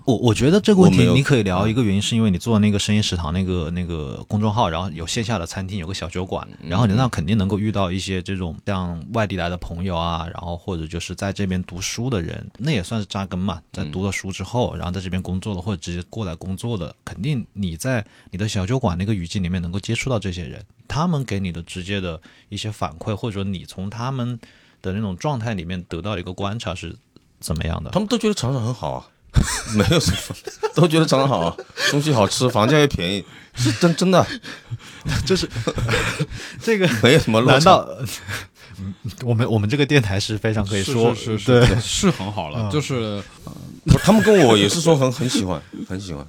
我我觉得这个问题你可以聊一个原因，是因为你做那个深夜食堂那个那个公众号，然后有线下的餐厅，有个小酒馆，然后你那肯定能够遇到一些这种像外地来的朋友啊，然后或者就是在这边读书的人，那也算是扎根嘛。在读了书之后，然后在这边工作的，或者直接过来工作的，肯定你在你的小酒馆那个语境里面能够接触到这些人，他们给你的直接的一些反馈，或者说你从他们的那种状态里面得到一个观察是怎么样的？他们都觉得长沙很好啊，没有什么，都觉得长得好啊，东西好吃，房价也便宜，是真真的，就是 这个，没有什么。难道？嗯我们我们这个电台是非常可以说，是是是对是是很好了，就是他们跟我也是说很很喜欢，很喜欢。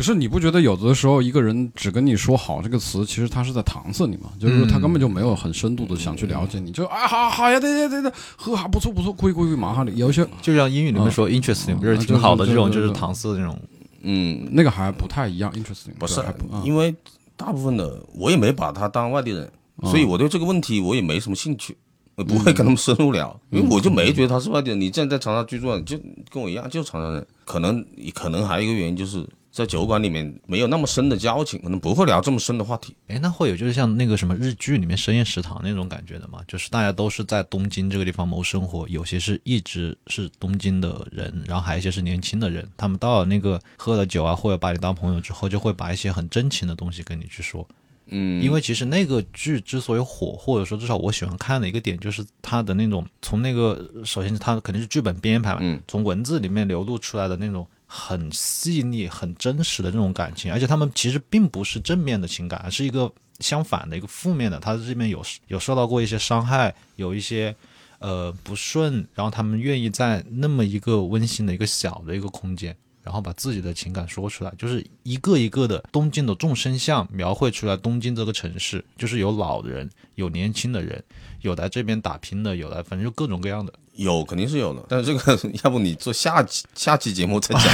可是你不觉得有的时候一个人只跟你说“好”这个词，其实他是在搪塞你吗？就是说他根本就没有很深度的想去了解你，就啊好好呀，对对对对，呵哈不错不错，可以可以马上有一些就像英语里面说 interesting，不是挺好的这种，就是搪塞这种。嗯，那个还不太一样，interesting 不是因为大部分的我也没把他当外地人，所以我对这个问题我也没什么兴趣。我不会跟他们深入聊，因为我就没觉得他是外地人。你现在在长沙居住，你就跟我一样，就是长沙人。可能可能还有一个原因就是在酒馆里面没有那么深的交情，可能不会聊这么深的话题。哎，那会有就是像那个什么日剧里面深夜食堂那种感觉的嘛？就是大家都是在东京这个地方谋生活，有些是一直是东京的人，然后还有一些是年轻的人，他们到了那个喝了酒啊，或者把你当朋友之后，就会把一些很真情的东西跟你去说。嗯，因为其实那个剧之所以火，或者说至少我喜欢看的一个点，就是它的那种从那个首先它肯定是剧本编排嘛，嗯从文字里面流露出来的那种很细腻、很真实的这种感情，而且他们其实并不是正面的情感，而是一个相反的一个负面的，他这边有有受到过一些伤害，有一些呃不顺，然后他们愿意在那么一个温馨的一个小的一个空间。然后把自己的情感说出来，就是一个一个的东京的众生相描绘出来。东京这个城市，就是有老人，有年轻的人，有来这边打拼的，有来反正就各种各样的。有肯定是有的，但是这个 要不你做下期下期节目再讲，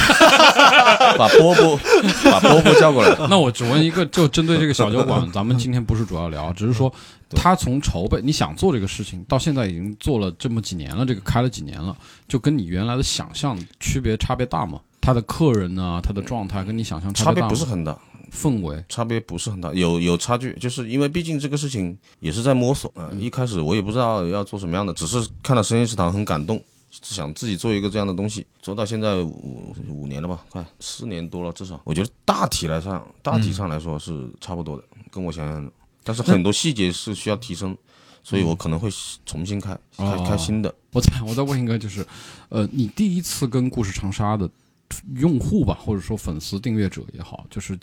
把波波把波波叫过来。那我只问一个，就针对这个小酒馆，咱们今天不是主要聊，只是说他从筹备你想做这个事情到现在已经做了这么几年了，这个开了几年了，就跟你原来的想象区别差别大吗？他的客人呢，他的状态跟你想象差别别大吗？不是很大，氛围，差别不是很大，有有差距，就是因为毕竟这个事情也是在摸索啊、一开始我也不知道要做什么样的，只是看到深夜食堂很感动，想自己做一个这样的东西，做到现在五五年了吧，快四年多了，至少我觉得大体来上，大体上来说是差不多的，跟我想象的，但是很多细节是需要提升，所以我可能会重新开，开哦。开新的。我再我再问一个，就是，呃，你第一次跟故事长沙的用户吧，或者说粉丝、订阅者也好，就是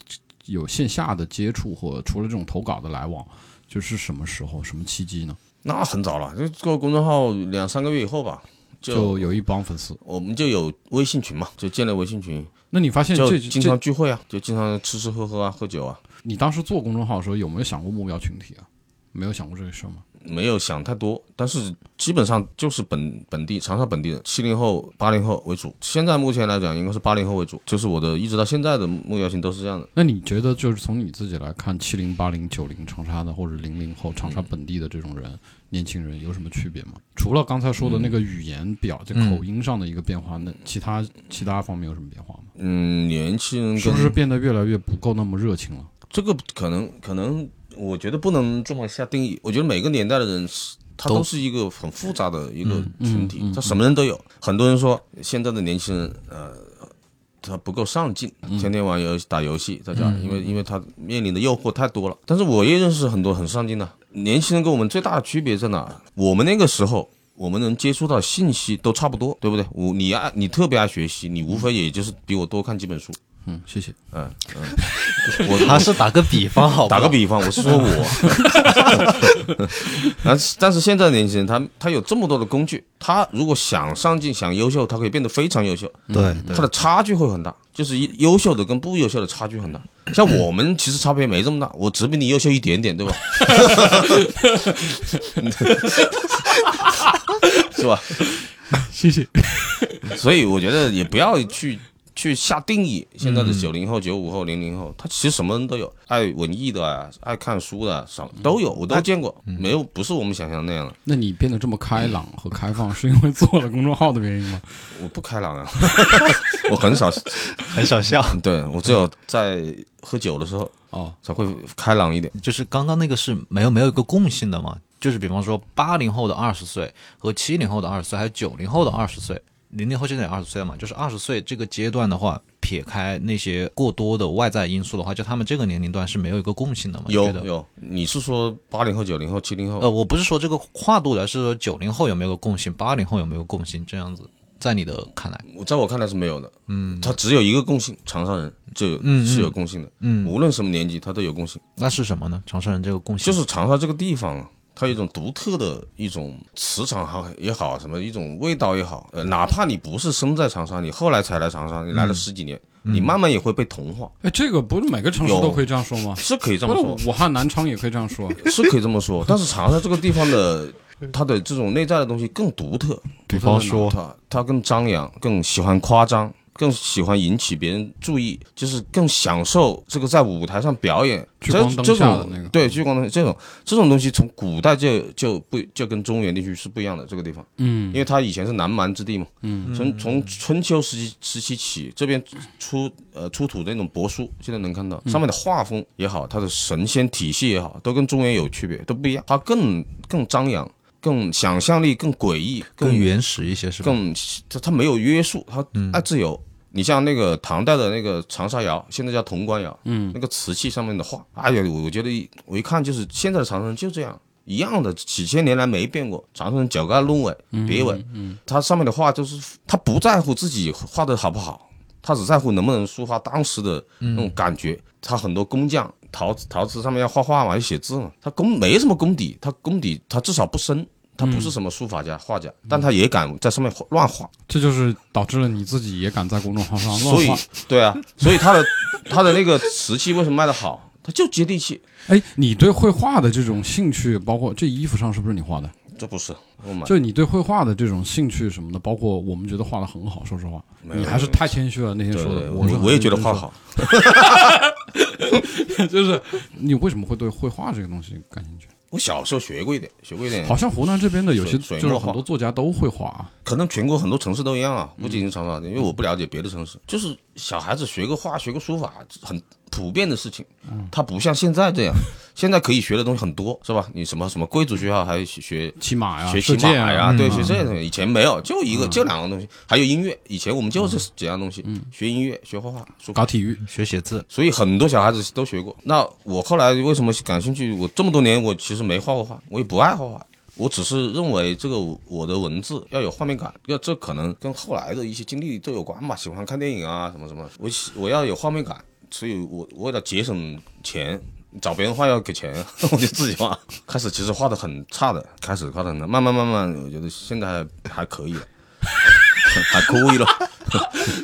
有线下的接触或除了这种投稿的来往，就是什么时候、什么契机呢？那很早了，就做公众号两三个月以后吧，就有一帮粉丝，我们就有微信群嘛，就建了微信群，那你发现这就经常聚会啊，就经常吃吃喝喝啊，喝酒啊，你当时做公众号的时候有没有想过目标群体啊？没有想过这个事儿吗？没有想太多，但是基本上就是本本地长沙本地的七零后、八零后为主。现在目前来讲，应该是八零后为主，就是我的一直到现在的目标性都是这样的。那你觉得就是从你自己来看，七零、八零、九零长沙的或者零零后长沙本地的这种人，年轻人有什么区别吗？除了刚才说的那个语言表、这嗯口音上的一个变化，那其他其他方面有什么变化吗？嗯，年轻人跟是不是变得越来越不够那么热情了？这个可能可能，我觉得不能这么下定义。我觉得每个年代的人是。他都都是一个很复杂的一个嗯群体，他什么人都有。很多人说现在的年轻人，呃，他不够上进，天天玩游戏打游戏，在家，因为因为他面临的诱惑太多了。但是我也认识很多很上进的年轻人，跟我们最大的区别在哪？我们那个时候。我们能接触到信息都差不多，对不对？我你爱你特别爱学习，你无非也就是比我多看几本书。嗯，谢谢。嗯嗯，我他是打个比方，好打个比方，我是说我，但是但是现在的年轻人，他他有这么多的工具，他如果想上进、想优秀，他可以变得非常优秀，对他的差距会很大，就是优秀的跟不优秀的差距很大。像我们其实差别没这么大，我只比你优秀一点点，对吧？是吧？谢谢。所以我觉得也不要去去下定义。现在的九零后、九五后、零零后，他其实什么人都有，爱文艺的啊，爱看书的啊，少都有，我都见过，没有不是我们想象那样的。那你变得这么开朗和开放，是因为做了公众号的原因吗？我不开朗啊，我很少，很少笑。对我只有在喝酒的时候哦，才会开朗一点。就是刚刚那个是没有没有一个共性的嘛？就是比方说八零后的二十岁和七零后的二十岁，还有九零后的二十岁，零零后现在也二十岁了嘛？就是二十岁这个阶段的话，撇开那些过多的外在因素的话，就他们这个年龄段是没有一个共性的嘛？有有，你是说八零后、九零后、七零后？呃，我不是说这个跨度的，是说九零后有没有个共性，八零后有没有共性，这样子，在你的看来，我在我看来是没有的。嗯，他只有一个共性，长沙人就有嗯嗯是有共性的。嗯，无论什么年纪，他都有共性。那是什么呢？长沙人这个共性就是长沙这个地方啊，它有一种独特的一种磁场好也好，什么一种味道也好，呃，哪怕你不是生在长沙，你后来才来长沙，你来了十几年，你慢慢也会被同化，哎，这个不是每个城市都可以这样说吗？是可以这么说，武汉、南昌也可以这样说。是可以这么说。但是长沙这个地方的它的这种内在的东西更独特，比方说，它它更张扬，更喜欢夸张，更喜欢引起别人注意，就是更享受这个在舞台上表演。这聚光灯这种下的那个对聚光灯这种这种东西，从古代就就不就跟中原地区是不一样的这个地方，嗯因为它以前是南蛮之地嘛。嗯从从春秋时期时期起，这边出呃出土的那种帛书，现在能看到上面的画风也好，它的神仙体系也好，都跟中原有区别，都不一样。它更更张扬，更想象力更诡异，更原始一些是吧？更它它没有约束，它爱自由。你像那个唐代的那个长沙窑，现在叫潼关窑，嗯，那个瓷器上面的画，哎呀，我我觉得一我一看就是现在的长沙人就这样一样的，几千年来没变过。长沙人脚盖龙尾别尾，嗯，它上面的画就是他不在乎自己画的好不好，他只在乎能不能抒发当时的那种感觉。他很多工匠陶瓷陶瓷上面要画画嘛，要写字嘛，他功没什么功底，他功底他至少不深。他不是什么书法家、画家，但他也敢在上面乱画，这就是导致了你自己也敢在公众号上所以乱画。对啊，所以他的他的那个瓷器为什么卖的好？他就接地气。哎，你对绘画的这种兴趣，包括这衣服上是不是你画的？这不是，就你对绘画的这种兴趣什么的，包括我们觉得画的很好，说实话，你还是太谦虚了。那天说的，我是我也觉得画好。就是你为什么会对绘画这个东西感兴趣？我小时候学过一点，学过一点好，像湖南这边的有些就是很多作家都会画啊。可能全国很多城市都一样啊，不仅仅长沙，因为我不了解别的城市，就是小孩子学个画、学个书法，很普遍的事情。它不像现在这样，现在可以学的东西很多，是吧？你什么什么贵族学校还学骑马呀，学骑马呀，啊，对，嗯学这些东西。以前没有，就一个，就两个东西，还有音乐。以前我们就是几样东西，学音乐、学画画、搞。体育。学写字，所以很多小孩子都学过。那我后来为什么感兴趣？我这么多年我其实没画过画，我也不爱画画。我只是认为这个我的文字要有画面感，要这可能跟后来的一些经历都有关吧。喜欢看电影啊，什么什么，我喜我要有画面感，所以我我为了节省钱，找别人画要给钱，我就自己画。开始其实画的很差的，开始画的很，慢慢慢慢，我觉得现在还还可以了，还可以了。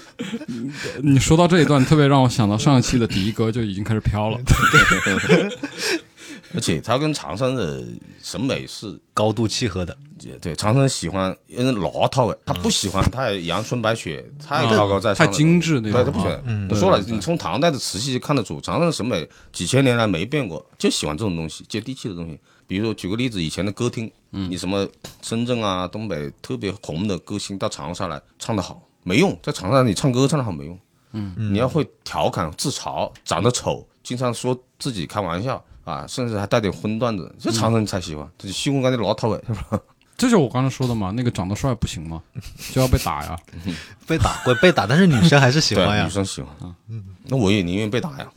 你说到这一段，特别让我想到上一期的迪哥就已经开始飘了。而且他跟长沙人的审美是高度契合的。对，长沙人喜欢有点老套的，他不喜欢太阳春白雪、太高高在上、太精致那对，种对他不喜欢。嗯我说了，你从唐代的瓷器就看得出，长沙的审美几千年来没变过，就喜欢这种东西，接地气的东西。比如说，举个例子，以前的歌厅，嗯你什么深圳啊、东北特别红的歌星到长沙来唱得好，没用，在长沙你唱歌唱得好没用。嗯，你要会调侃、自嘲，长得丑，经常说自己开玩笑啊，甚至还带点荤段子，这长沙人才喜欢。这就西红柿的老头哎，是吧？这就是我刚才说的嘛，那个长得帅不行吗？就要被打呀。被打过被打，但是女生还是喜欢 对，呀女。生喜欢。嗯，那我也宁愿被打呀。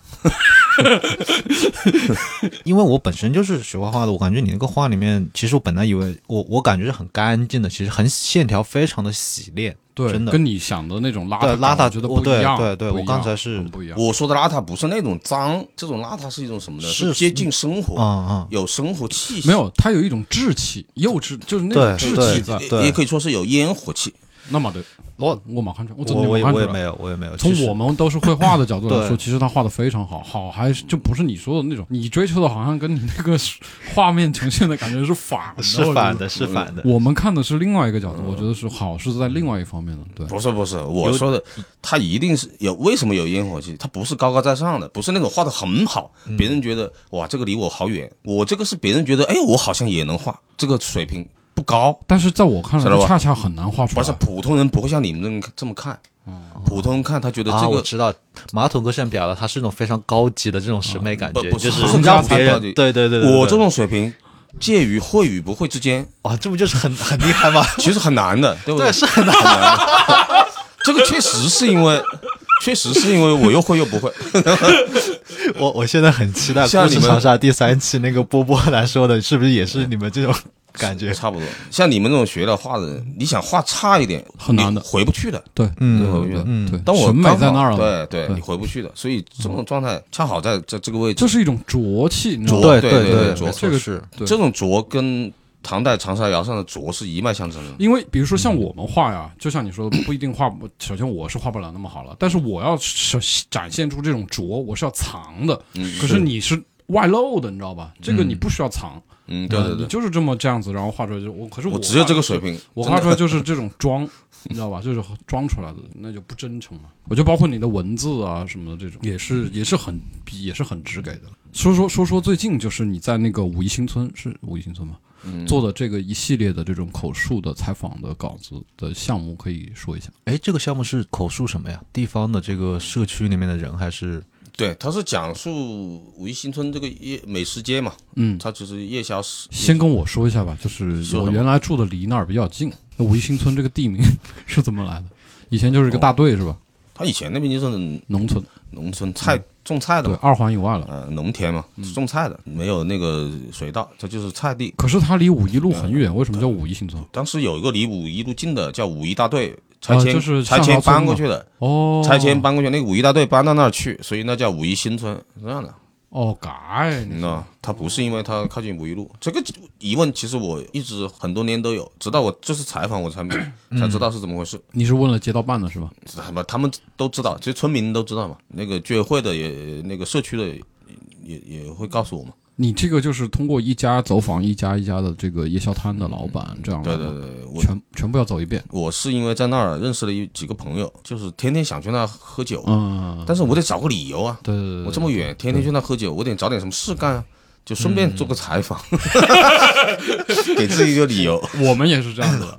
因为我本身就是学画画的，我感觉你那个画里面，其实我本来以为我我感觉是很干净的，其实很线条非常的洗练，对，真的跟你想的那种邋遢对邋遢觉得不一样。对对我刚才是不一样。我说的邋遢不是那种脏，这种邋遢是一种什么呢？是接近生活，啊啊，有生活气息。没有，它有一种稚气，幼稚，就是那种稚气在。对也可以说是有烟火气。那么对，我我马看出来，我真我我也我也没有我也没有。从我们都是绘画的角度来说，其实他画的非常好，好还是就不是你说的那种，你追求的好像跟你那个画面呈现的感觉是反的，是反的。是反的。我们看的是另外一个角度，我觉得是好是在另外一方面的，对。不是不是，我说的，他一定是有为什么有烟火气？他不是高高在上的，不是那种画的很好，嗯别人觉得哇这个离我好远，我这个是别人觉得哎我好像也能画，这个水平不高，但是在我看来，恰恰很难画出来。不是普通人不会像你们这么这么看。普通人看他觉得啊，这个我知道，马桶哥现在表达他是一种非常高级的这种审美感觉，不不就是不是让别人对对对对，对我这种水平介于会与不会之间，啊，这不就是很很厉害吗？其实很难的，对不对，是很难。的。这个确实是因为，确实是因为我又会又不会。我我现在很期待《像你们故事长沙》第三期那个波波来说的，是不是也是你们这种感觉？差不多。像你们这种学了画的人，你想画差一点，很难的回不去的。对，嗯回不去的。嗯对，但我审美刚好在那儿了，对对，你回不去的。所以这种状态恰好在在这个位置这。是一种浊气，你知道吗？浊对对对对，没这个是。对这种浊跟唐代长沙窑上的拙是一脉相承的。因为比如说像我们画呀，就像你说的，不一定画不。首先我是画不了那么好了，但是我要是展现出这种拙，我是要藏的。嗯可是你是外露的，你知道吧？这个你不需要藏，嗯，对对对，就是这么这样子，然后画出来就我。可是我只有这个水平，我画出来就是这种装，你知道吧？就是装出来的，那就不真诚嘛。我就包括你的文字啊什么的这种，也是也是很也是很直给的。说说说说最近就是你在那个五一新村是五一新村吗？做的这个一系列的这种口述的采访的稿子的项目，可以说一下。哎，这个项目是口述什么呀？地方的这个社区里面的人还是？对，他是讲述五一新村这个夜美食街嘛。嗯，他就是夜宵史。先跟我说一下吧，就是我原来住的离那儿比较近。那五一新村这个地名 是怎么来的？以前就是一个大队是吧？他以前那边就是农村，农村菜种菜的，对，二环以外了，呃，农田嘛，种菜的，没有那个水稻，它就是菜地。可是它离五一路很远，为什么叫五一新村？当时有一个离五一路近的叫五一大队，拆迁就是拆迁搬过去的，哦，拆迁搬过去，那个五一大队搬到那儿去，所以那叫五一新村，是这样的。哦，改，那他不是因为他靠近五一路，这个疑问其实我一直很多年都有，直到我这次采访我才 才知道是怎么回事。你是问了街道办的是吧？不，他们都知道，其实村民都知道嘛。那个居委会的也，那个社区的也也会告诉我嘛。你这个就是通过一家走访一家一家的这个夜宵摊的老板，这样对对对，我全全部要走一遍。我是因为在那儿认识了一几个朋友，就是天天想去那喝酒，嗯，但是我得找个理由啊。对对对，我这么远，天天去那喝酒，我得找点什么事干啊，就顺便做个采访，给自己一个理由。我们也是这样的，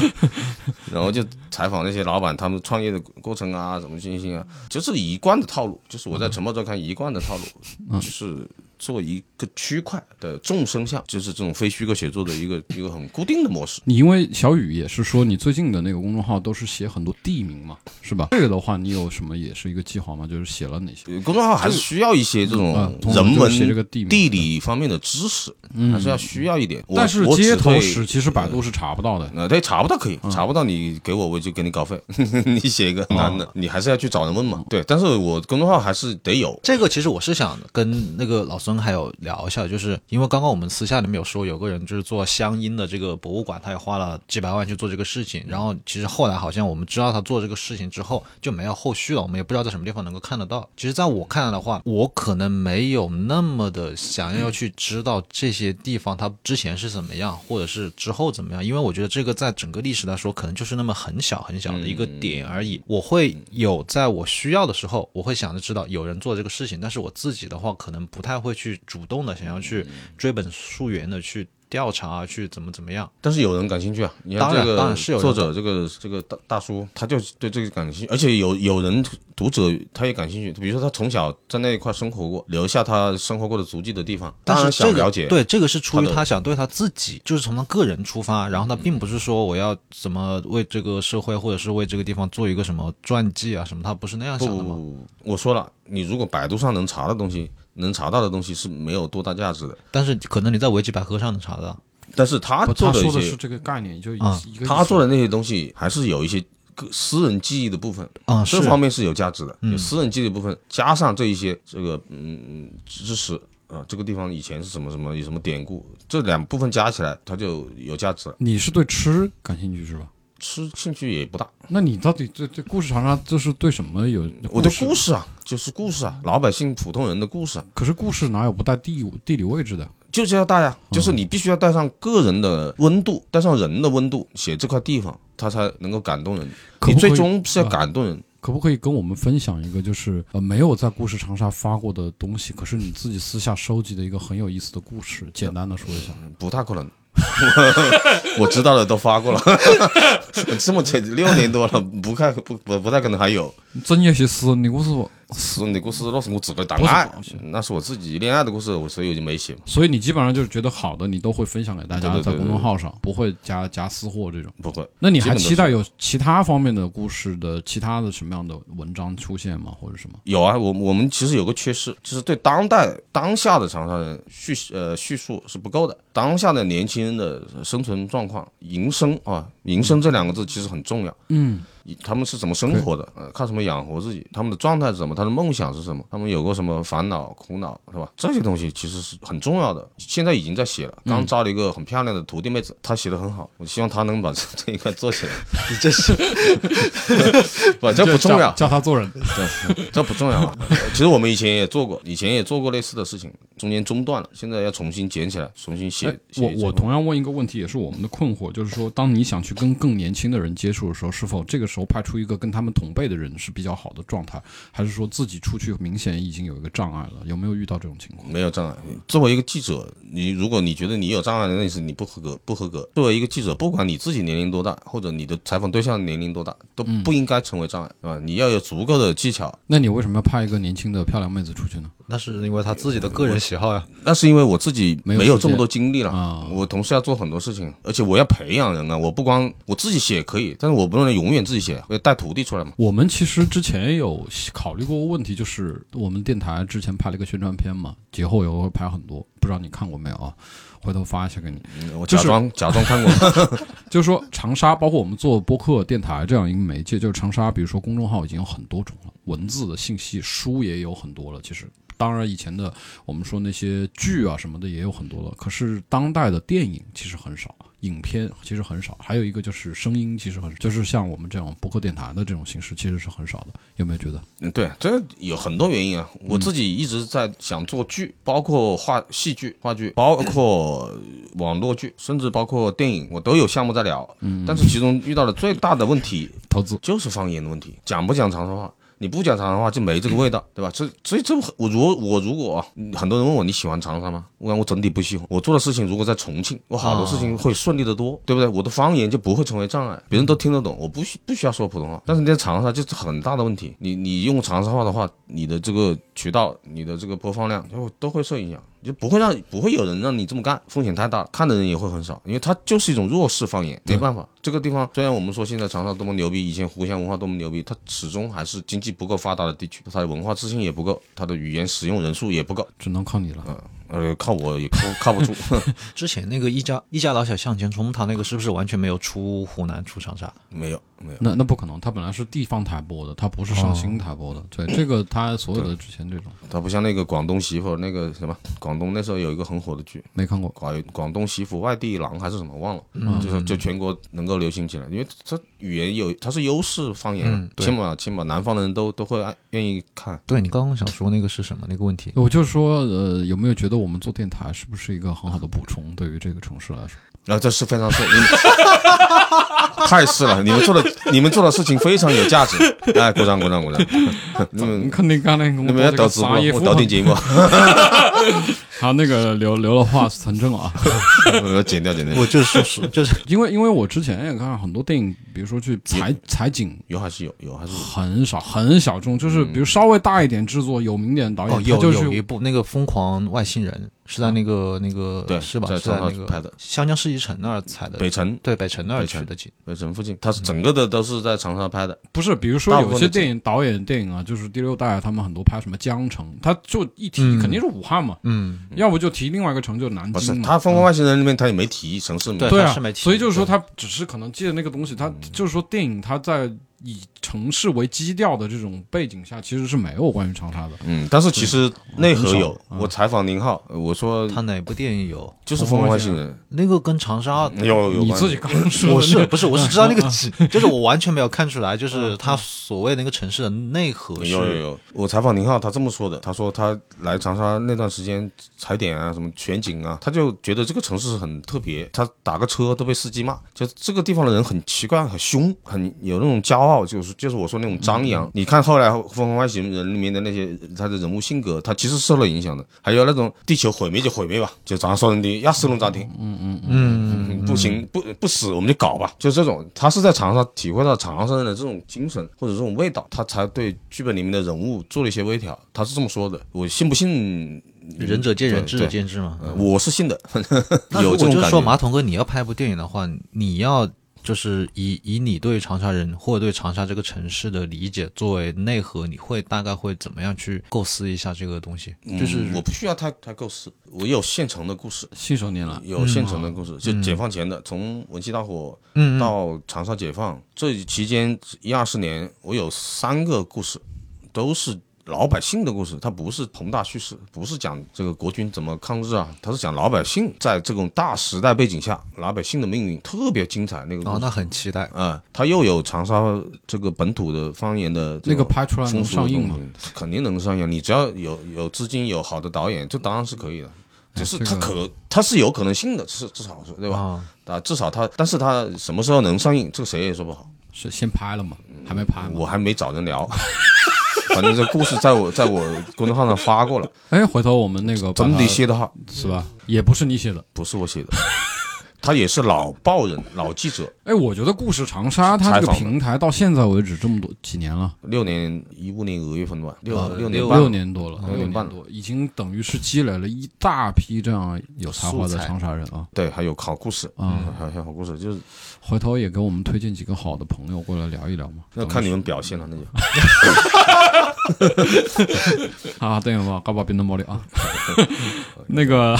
然后就采访那些老板，他们创业的过程啊，怎么进行啊，就是一贯的套路，就是我在《晨报周刊》一贯的套路，就是。做一个区块的众生相，就是这种非虚构写作的一个 一个很固定的模式。你因为小雨也是说，你最近的那个公众号都是写很多地名嘛，是吧？这个的话，你有什么也是一个计划吗？就是写了哪些？公众号还是需要一些这种人文、地理方面的知识，还是要需要一点。但是街头史其实百度是查不到的。呃，对，查不到可以，查不到你给我，我就给你稿费。你写一个男的，你还是要去找人问嘛。对，但是我公众号还是得有这个。其实我是想跟那个老孙。还有聊一下，就是因为刚刚我们私下里面有说，有个人就是做湘阴的这个博物馆，他也花了几百万去做这个事情。然后其实后来好像我们知道他做这个事情之后就没有后续了，我们也不知道在什么地方能够看得到。其实在我看来的话，我可能没有那么的想要去知道这些地方它之前是怎么样，或者是之后怎么样，因为我觉得这个在整个历史来说，可能就是那么很小很小的一个点而已。我会有在我需要的时候，我会想着知道有人做这个事情，但是我自己的话可能不太会去。去主动的想要去追本溯源的去调查啊去怎么怎么样，但是有人感兴趣啊！你看这个作者这个这个大大叔，他就对这个感兴趣，而且有有人读者他也感兴趣。比如说他从小在那一块生活过，留下他生活过的足迹的地方，当然想了解。对，这个是出于他想对他自己，就是从他个人出发，然后他并不是说我要怎么为这个社会或者是为这个地方做一个什么传记啊什么，他不是那样想的吗？我说了，你如果百度上能查的东西。能查到的东西是没有多大价值的，但是可能你在维基百科上能查到。但是他做的是这个概念，就他做的那些东西还是有一些个私人记忆的部分啊，这方面是有价值的。有私人记忆的部分，加上这一些这个嗯知识啊，这个地方以前是什么什么有什么典故，这两部分加起来，它就有价值了。你是对吃感兴趣是吧？吃兴趣也不大，那你到底这这故事长沙就是对什么有？我的故事啊，就是故事啊，老百姓普通人的故事。可是故事哪有不带地地理位置的？就是要带呀，就是你必须要带上个人的温度，带上人的温度，写这块地方，它才能够感动人。你最终是要感动人。可不可以跟我们分享一个，就是呃没有在故事长沙发过的东西，可是你自己私下收集的一个很有意思的故事，简单的说一下？不太可能。我知道的都发过了，这么久六年多了，不看不不不太可能还有。真有些私人的故事不？私人的故事那是我自个的档案，那是我自己恋爱的故事，我所以我就没写。所以你基本上就是觉得好的，你都会分享给大家在公众号上，不会加加私货这种。不会。那你还期待有其他方面的故事的其他的什么样的文章出现吗？或者什么？有啊，我我们其实有个缺失，就是对当代当下的长沙人叙呃叙述是不够的。当下的年轻人的生存状况、营生啊，营生这两个字其实很重要。嗯。他们是怎么生活的？呃，靠什么养活自己？他们的状态是什么？他的梦想是什么？他们有过什么烦恼、苦恼，是吧？这些东西其实是很重要的。现在已经在写了，刚招了一个很漂亮的徒弟妹子，她写的很好。我希望她能把这这一块做起来。你 这是 不，这不重要，教她做人，对，这不重要。啊 其实我们以前也做过，以前也做过类似的事情，中间中断了，现在要重新捡起来，重新写。我我同样问一个问题，也是我们的困惑，就是说，当你想去。去跟更年轻的人接触的时候，是否这个时候派出一个跟他们同辈的人是比较好的状态，还是说自己出去明显已经有一个障碍了？有没有遇到这种情况？没有障碍。作为一个记者，你如果你觉得你有障碍的，那是你不合格，不合格。作为一个记者，不管你自己年龄多大，或者你的采访对象年龄多大，都不应该成为障碍，对吧？你要有足够的技巧。那你为什么要派一个年轻的漂亮妹子出去呢？那是因为他自己的个人喜好呀。那是因为我自己没有没有这么多精力了，啊我同时要做很多事情，而且我要培养人啊。我不光我自己写可以，但是我不能永远自己写，我要带徒弟出来嘛。我们其实之前有考虑过问题，就是我们电台之前拍了一个宣传片嘛，节后也会拍很多，不知道你看过没有啊？回头发一下给你。嗯我就是假装假装看过，就是说，长沙包括我们做播客、电台这样一个媒介，就是长沙，比如说公众号已经有很多种了，文字的信息、书也有很多了。其实，当然以前的我们说那些剧啊什么的也有很多了，可是当代的电影其实很少，影片其实很少，还有一个就是声音其实很，就是像我们这种博客电台的这种形式其实是很少的。有没有觉得？嗯，对，这有很多原因啊。我自己一直在想做剧，包括话戏剧、话剧，包括网络剧，甚至包括电影，我都有项目在聊。嗯，但是其中遇到的最大的问题投资就是方言的问题，讲不讲长沙话？你不讲长沙话就没这个味道，对吧？所以所以这我如我如果啊很多人问我你喜欢长沙吗？我讲我整体不喜欢。我做的事情如果在重庆，我好多事情会顺利的多，对不对？我的方言就不会成为障碍，别人都听得懂，我不需不需要说普通话。但是你在长沙就是很大的问题，你你用长沙话的话，你的这个渠道、你的这个播放量就会都会受影响。就不会让不会有人让你这么干，风险太大，看的人也会很少，因为它就是一种弱势方言，没办法。这个地方虽然我们说现在长沙多么牛逼，以前湖湘文化多么牛逼，它始终还是经济不够发达的地区，它的文化自信也不够，它的语言使用人数也不够，只能靠你了。呃，靠我也靠靠不住。之前那个一家一家老小向前冲，他那个是不是完全没有出湖南出长沙？没有没有，那那不可能，它本来是地方台播的，它不是上新台播的。对，这个它所有的之前这种它不像那个广东媳妇那个什么，广东那时候有一个很火的剧，没看过。广广东媳妇外地郎还是什么忘了，就是就全国能够流行起来，因为它语言有它是优势方言嗯，对起码起码南方的人都都会爱愿意看。对你刚刚想说那个是什么那个问题？我就是说，呃，有没有觉得我们做电台是不是一个很好的补充？对于这个城市来说，然后这是非常是，你们 太是了，你们做的你们做的事情非常有价值，哎，鼓掌鼓掌鼓掌！你们你肯定刚才跟你们要导直播，我导点节目，好，那个留留了话成真啊，我要剪掉剪掉。我就是说就是。因为因为我之前也看很多电影，比如说去采采景。有还是有，有还是很少很小众，就是比如稍微大一点制作、有名点导演，哦，有就有一部那个《疯狂外星人》是在那个那个对是吧？在长是在那个沙拍的湘江世纪城那儿采的，北城对北城那儿取的景。北城附近，它是整个的都是在长沙拍的。不是，比如说有些电影导演电影啊，就是第六代，他们很多拍什么江城，他就一提嗯肯定是武汉嘛，嗯，要不就提另外一个城，就是南不是京嘛。他《疯狂外星人》里面他也没提城市名，对对啊他是没，提所以就是说，他只是可能借那个东西，他就是说电影他在以城市为基调的这种背景下，其实是没有关于长沙的。嗯，但是其实内核有我采访宁浩，呃我说他哪部电影有？就是《疯狂外星人。那个跟长沙？》，有有关系你自己刚刚说的，我是不是我是知道那个，就是我完全没有看出来，就是他所谓那个城市的内核是有有有，我采访宁浩，他这么说的，他说他来长沙那段时间踩点啊，什么全景啊，他就觉得这个城市很特别，他打个车都被司机骂，就这个地方的人很奇怪、很凶、很有那种骄傲，就是就是我说那种张扬。你看后来《疯狂外星人》里面的那些他的人物性格，他其实受了影响的。还有那种地球毁灭就毁灭吧，就长沙说人的压死龙家庭，嗯嗯嗯，不行不不死我们就搞吧，就这种，他是在长沙体会到长沙人的这种精神或者这种味道，他才对剧本里面的人物做了一些微调，他是这么说的，我信不信？仁者见仁，智者见智嘛。呃我是信的，有这种感就说，马。桶哥，你要拍部电影的话，你要就是以以你对长沙人或者对长沙这个城市的理解作为内核，你会大概会怎么样去构思一下这个东西？就是嗯我不需要太太构思，我有现成的故事，信手拈来。有现成的故事，就解放前的，从文气大火嗯到长沙解放这期间一二十年，我有三个故事，都是老百姓的故事，它不是宏大叙事，不是讲这个国军怎么抗日啊，它是讲老百姓在这种大时代背景下，老百姓的命运特别精彩那个故哦，事。那很期待。啊、它又有长沙这个本土的方言的那个拍出来能上映吗？肯定能上映，你只要有有资金、有好的导演，这当然是可以的。就是这个它可它是有可能性的，是至少是对吧？啊，啊，至少它，但是它什么时候能上映，这个谁也说不好。是先拍了嘛？还没拍？我还没找人聊，反正这故事在我在我公众号上发过了，哎，回头我们那个怎么你写的好，是吧？也不是你写的。不是我写的。他也是老报人、老记者，哎，我觉得故事长沙它这个平台到现在为止这么多几年了，六年一五年二月份吧，六啊六六年半六年多了，六六年半多，已经等于是积累了一大批这样有才华的长沙人啊。对，还有好故事啊还还有好故事，就是回头也给我们推荐几个好的朋友过来聊一聊嘛。那看你们表现了，那就 啊，等一下吧，搞把别的毛利啊。那个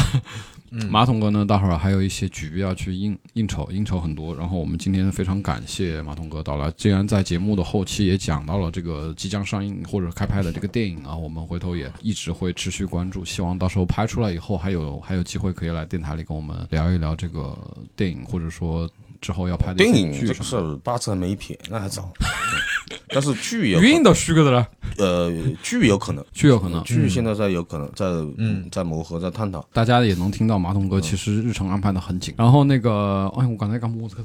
马桶哥呢，待会儿还有一些局要去应应酬，应酬很多。然后我们今天非常感谢马桶哥到来，既然在节目的后期也讲到了这个即将上映或者开拍的这个电影啊，我们回头也一直会持续关注，希望到时候拍出来以后还有还有机会可以来电台里跟我们聊一聊这个电影，或者说之后要拍的一电些影这个事剧什么的。儿八字还没撇，那还早。但是剧有可语音都虚个的了，呃剧有可能，剧有可能。剧现在在有可能在嗯在磨合在探讨。大家也能听到马桶哥其实日程安排的很紧。然后那个，哎，我刚才干么子的？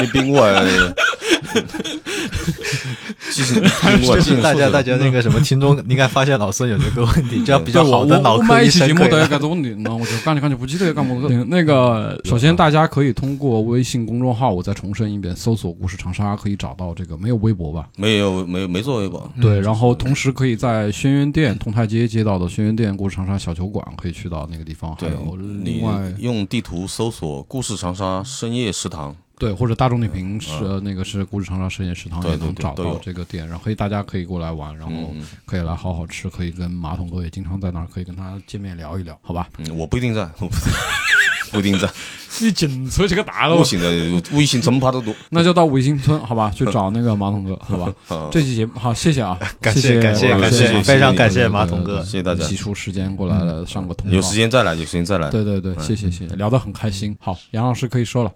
你冰我 就是大家大家家那个什么听众应该发现老孙有这个问题，这样比较好的我我脑科医买一期节生可以了。目都有这个问题，那我就感觉感觉不记得干么子。那个，首先大家可以通过微信公众号，我再重申一遍，搜索“故事长沙”可以找到这个，没有微博吧？没有没有没做微博，对，然后同时可以在轩辕店通泰街街道的轩辕店故事长沙小酒馆可以去到那个地方，还对有你另外用地图搜索“故事长沙深夜食堂对，或者大众点评是、呃那个是故事长沙深夜食堂也能找到这个店，然后可以大家可以过来玩，然后嗯可以来好好吃，可以跟马桶哥也经常在那儿，可以跟他见面聊一聊，好吧？”。嗯，我不一定在，我不一定 不一定在。你进出这个大微信的微信真怕得多。那就到维新村，好吧？去找那个马桶哥，好吧？啊这期节目好，谢谢啊，感谢谢感谢感谢非常感谢马桶哥谢谢大家挤出时间过来了，上个通告，有时间再来，有时间再来。对对对，谢谢谢谢，聊得很开心。好，杨老师可以说了。